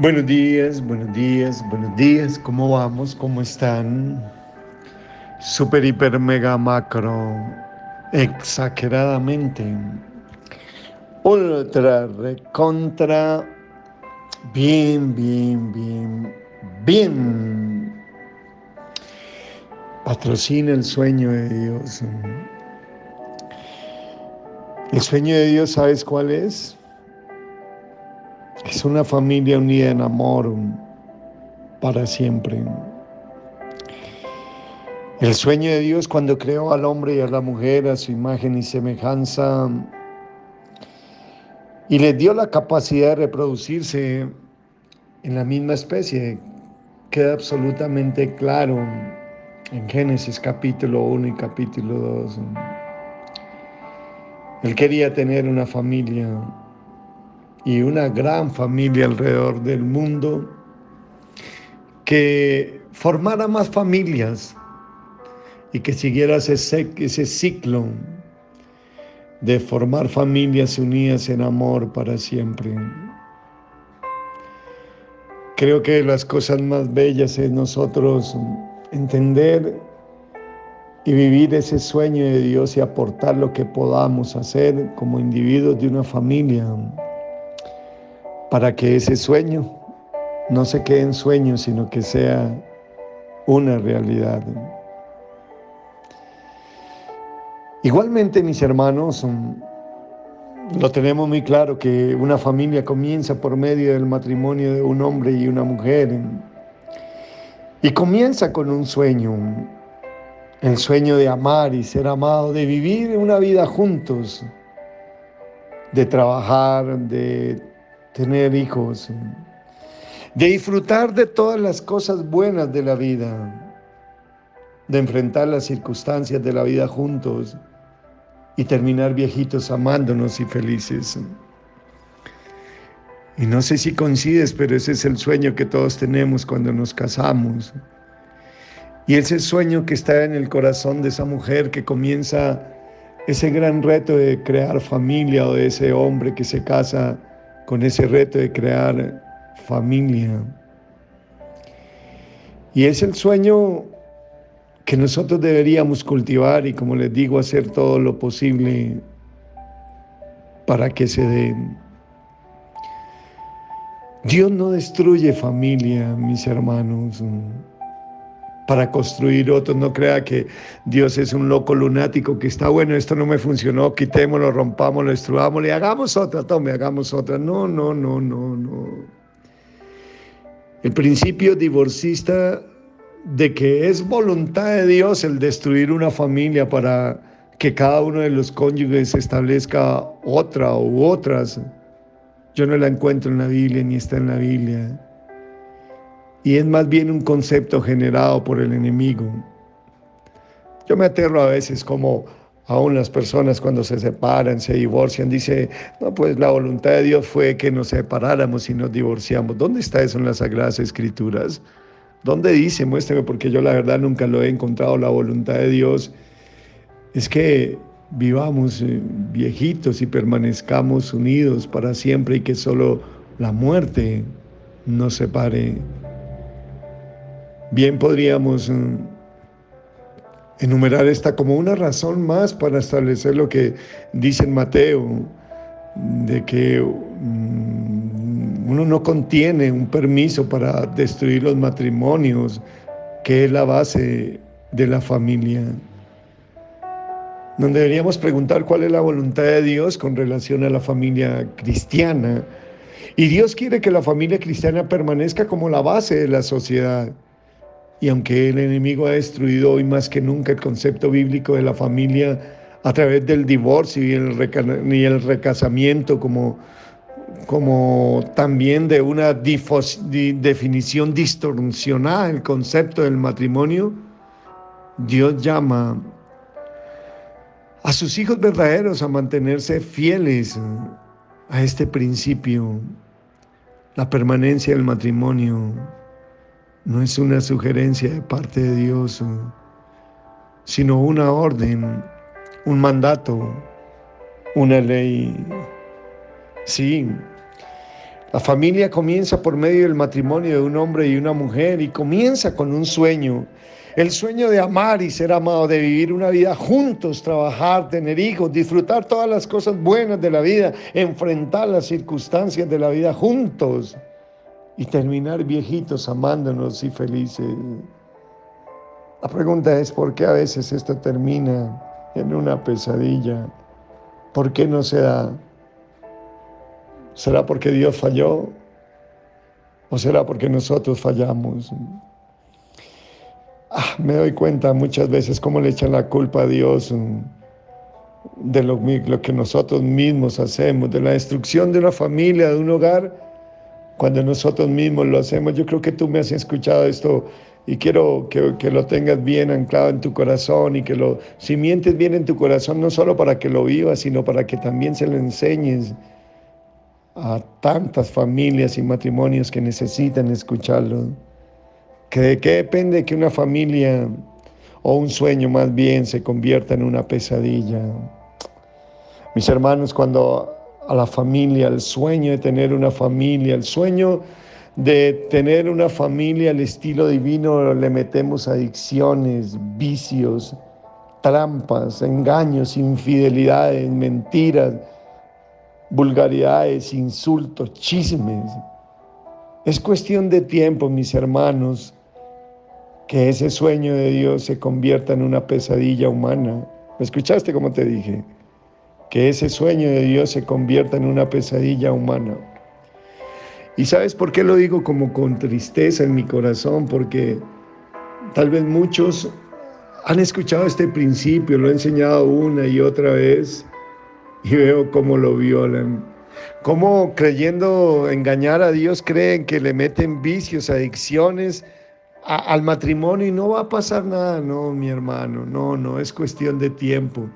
Buenos días, buenos días, buenos días. ¿Cómo vamos? ¿Cómo están? Super, hiper, mega, macro. Exageradamente. Ultra, recontra. Bien, bien, bien, bien. Patrocina el sueño de Dios. El sueño de Dios, ¿sabes cuál es? Es una familia unida en amor para siempre. El sueño de Dios cuando creó al hombre y a la mujer a su imagen y semejanza y les dio la capacidad de reproducirse en la misma especie, queda absolutamente claro en Génesis capítulo 1 y capítulo 2. Él quería tener una familia y una gran familia alrededor del mundo que formara más familias y que siguiera ese, ese ciclo de formar familias unidas en amor para siempre. Creo que las cosas más bellas es nosotros entender y vivir ese sueño de Dios y aportar lo que podamos hacer como individuos de una familia para que ese sueño no se quede en sueño, sino que sea una realidad. Igualmente, mis hermanos, lo tenemos muy claro que una familia comienza por medio del matrimonio de un hombre y una mujer. Y comienza con un sueño, el sueño de amar y ser amado, de vivir una vida juntos, de trabajar, de tener hijos, de disfrutar de todas las cosas buenas de la vida, de enfrentar las circunstancias de la vida juntos y terminar viejitos amándonos y felices. Y no sé si coincides, pero ese es el sueño que todos tenemos cuando nos casamos. Y ese sueño que está en el corazón de esa mujer que comienza ese gran reto de crear familia o de ese hombre que se casa con ese reto de crear familia. Y es el sueño que nosotros deberíamos cultivar y como les digo, hacer todo lo posible para que se den. Dios no destruye familia, mis hermanos para construir otros. No crea que Dios es un loco lunático que está bueno, esto no me funcionó, quitémoslo, rompámoslo, destruyámoslo y hagamos otra, tome, hagamos otra. No, no, no, no, no. El principio divorcista de que es voluntad de Dios el destruir una familia para que cada uno de los cónyuges establezca otra u otras. Yo no la encuentro en la Biblia ni está en la Biblia y es más bien un concepto generado por el enemigo. Yo me aterro a veces como aún las personas cuando se separan, se divorcian, dice, no, pues la voluntad de Dios fue que nos separáramos y nos divorciamos. ¿Dónde está eso en las Sagradas Escrituras? ¿Dónde dice? Muéstrame, porque yo la verdad nunca lo he encontrado. La voluntad de Dios es que vivamos eh, viejitos y permanezcamos unidos para siempre y que solo la muerte nos separe Bien podríamos mm, enumerar esta como una razón más para establecer lo que dice en Mateo, de que mm, uno no contiene un permiso para destruir los matrimonios, que es la base de la familia. Donde deberíamos preguntar cuál es la voluntad de Dios con relación a la familia cristiana. Y Dios quiere que la familia cristiana permanezca como la base de la sociedad. Y aunque el enemigo ha destruido hoy más que nunca el concepto bíblico de la familia a través del divorcio y el, y el recasamiento como, como también de una definición distorsionada del concepto del matrimonio, Dios llama a sus hijos verdaderos a mantenerse fieles a este principio, la permanencia del matrimonio no es una sugerencia de parte de Dios, sino una orden, un mandato, una ley. Sí, La familia comienza por medio del matrimonio de un hombre y una mujer y comienza con un sueño. El sueño de amar y ser amado, de vivir una vida juntos, trabajar, tener hijos, disfrutar todas las cosas buenas de la vida, enfrentar las circunstancias de la vida juntos y terminar viejitos amándonos y felices. La pregunta es, ¿por qué a veces esto termina en una pesadilla? ¿Por qué no se da? ¿Será porque Dios falló? ¿O será porque nosotros fallamos? Ah, me doy cuenta muchas veces cómo le echan la culpa a Dios de lo, que nosotros mismos hacemos, de la destrucción de una familia, de un hogar, cuando nosotros mismos lo hacemos. Yo creo que tú me has escuchado esto y quiero que, lo tengas bien anclado en tu corazón y que lo mientes bien en tu corazón, no solo para que lo vivas, sino para que también se lo enseñes a tantas familias y matrimonios que necesitan escucharlo. ¿De qué depende que una familia o un sueño más bien se convierta en una pesadilla? Mis hermanos, cuando a la familia, el sueño de tener una familia, el sueño de tener una familia al estilo divino, le metemos adicciones, vicios, trampas, engaños, infidelidades, mentiras, vulgaridades, insultos, chismes. Es cuestión de tiempo, mis hermanos, que ese sueño de Dios se convierta en una pesadilla humana. ¿Me escuchaste como te dije? Que ese sueño de Dios se convierta en una pesadilla humana. ¿Y sabes por qué lo digo como con tristeza en mi corazón? Porque tal vez muchos han escuchado este principio, lo he enseñado una y otra vez, y veo cómo lo violan. Cómo creyendo engañar a Dios creen que le meten vicios, adicciones al matrimonio y no va a pasar nada. No, mi hermano, no, no, es cuestión de tiempo.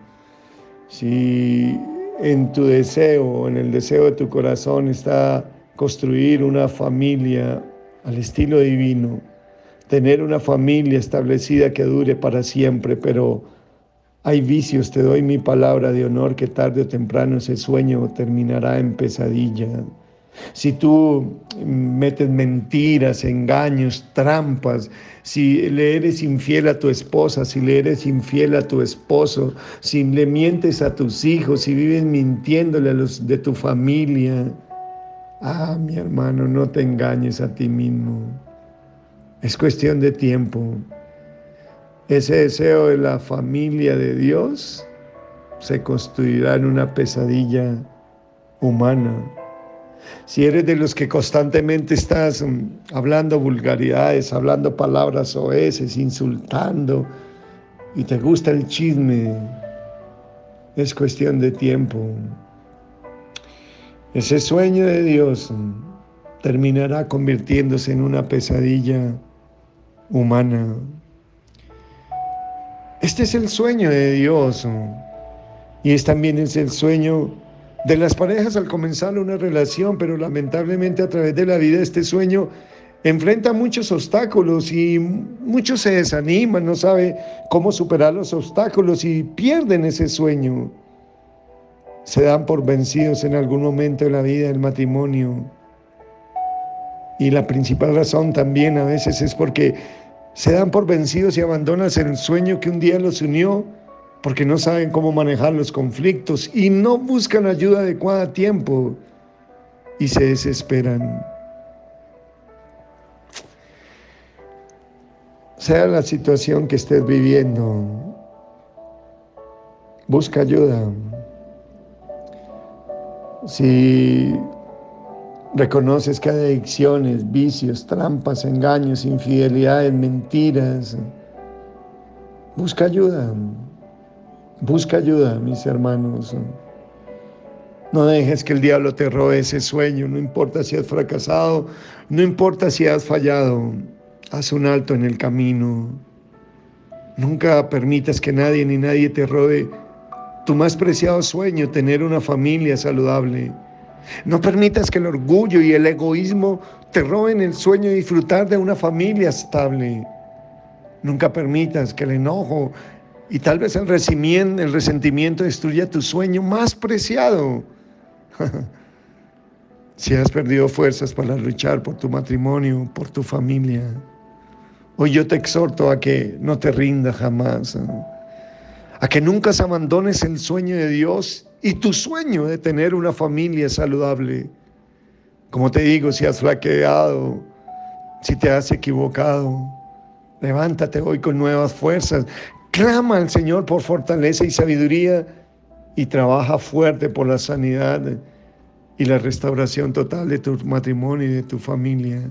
Si en tu deseo, en el deseo de tu corazón está construir una familia al estilo divino, tener una familia establecida que dure para siempre, pero hay vicios, te doy mi palabra de honor que tarde o temprano ese sueño terminará en pesadilla. Si tú metes mentiras, engaños, trampas, si le eres infiel a tu esposa, si le eres infiel a tu esposo, si le mientes a tus hijos, si vives mintiéndole a los de tu familia, ah, mi hermano, no te engañes a ti mismo. Es cuestión de tiempo. Ese deseo de la familia de Dios se construirá en una pesadilla humana. Si eres de los que constantemente estás mm, hablando vulgaridades, hablando palabras oeces, insultando y te gusta el chisme, es cuestión de tiempo. Ese sueño de Dios mm, terminará convirtiéndose en una pesadilla humana. Este es el sueño de Dios y es también es el sueño de las parejas al comenzar una relación, pero lamentablemente a través de la vida este sueño enfrenta muchos obstáculos y muchos se desaniman, no sabe cómo superar los obstáculos y pierden ese sueño. Se dan por vencidos en algún momento de la vida del matrimonio. Y la principal razón también a veces es porque se dan por vencidos y abandonan el sueño que un día los unió porque no saben cómo manejar los conflictos y no buscan ayuda adecuada a tiempo y se desesperan. Sea la situación que estés viviendo, busca ayuda. Si Reconoces que hay adicciones, vicios, trampas, engaños, infidelidades, mentiras. Busca ayuda. Busca ayuda, mis hermanos. No dejes que el diablo te robe ese sueño. No importa si has fracasado, no importa si has fallado. Haz un alto en el camino. Nunca permitas que nadie ni nadie te robe tu más preciado sueño, tener una familia saludable. No permitas que el orgullo y el egoísmo te roben el sueño de disfrutar de una familia estable. Nunca permitas que el enojo y tal vez el el resentimiento destruya tu sueño más preciado. Si has perdido fuerzas para luchar por tu matrimonio, por tu familia, hoy yo te exhorto a que no te rindas jamás, a que nunca abandones el sueño de Dios y tu sueño de tener una familia saludable. Como te digo, si has flaqueado, si te has equivocado, levántate hoy con nuevas fuerzas. Clama al Señor por fortaleza y sabiduría y trabaja fuerte por la sanidad y la restauración total de tu matrimonio y de tu familia.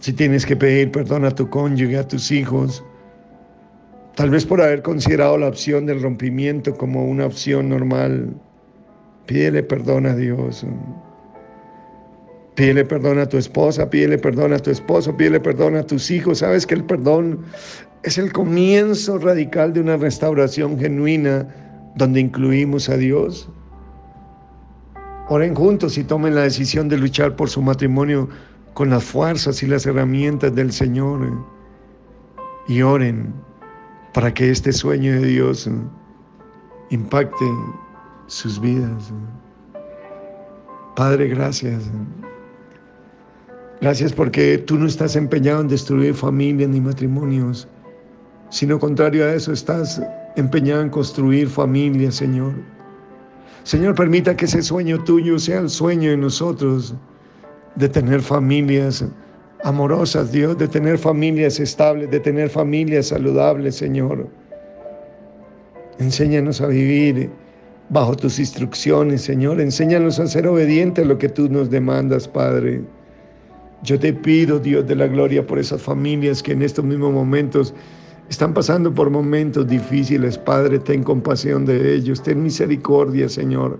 Si tienes que pedir perdón a tu cónyuge, a tus hijos, tal vez por haber considerado la opción del rompimiento como una opción normal, pídele perdón a Dios. Pídele perdón a tu esposa, pídele perdón a tu esposo, pídele perdón a tus hijos. Sabes que el perdón es el comienzo radical de una restauración genuina donde incluimos a Dios. Oren juntos y tomen la decisión de luchar por su matrimonio con las fuerzas y las herramientas del Señor. Y oren para que este sueño de Dios impacte sus vidas. Padre, gracias. Gracias porque tú no estás empeñado en destruir familias ni matrimonios, sino contrario a eso estás empeñado en construir familias, Señor. Señor, permita que ese sueño tuyo sea el sueño de nosotros, de tener familias amorosas, Dios, de tener familias estables, de tener familias saludables, Señor. Enséñanos a vivir bajo tus instrucciones, Señor. Enséñanos a ser obedientes a lo que tú nos demandas, Padre. Yo te pido, Dios de la gloria, por esas familias que en estos mismos momentos están pasando por momentos difíciles. Padre, ten compasión de ellos, ten misericordia, Señor.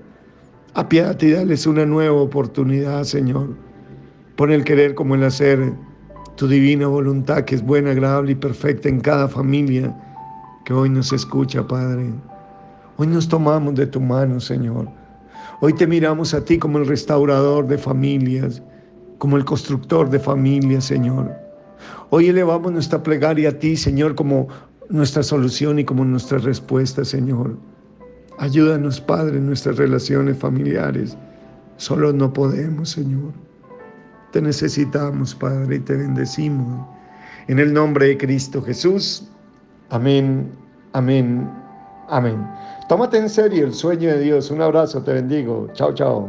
Apiádate y dales una nueva oportunidad, Señor. Pon el querer como el hacer, tu divina voluntad que es buena, agradable y perfecta en cada familia que hoy nos escucha, Padre. Hoy nos tomamos de tu mano, Señor. Hoy te miramos a ti como el restaurador de familias como el constructor de familia, Señor. Hoy elevamos nuestra plegaria a ti, Señor, como nuestra solución y como nuestra respuesta, Señor. Ayúdanos, Padre, en nuestras relaciones familiares. Solo no podemos, Señor. Te necesitamos, Padre, y te bendecimos. En el nombre de Cristo Jesús. Amén, amén, amén. Tómate en serio el sueño de Dios. Un abrazo, te bendigo. Chao, chao.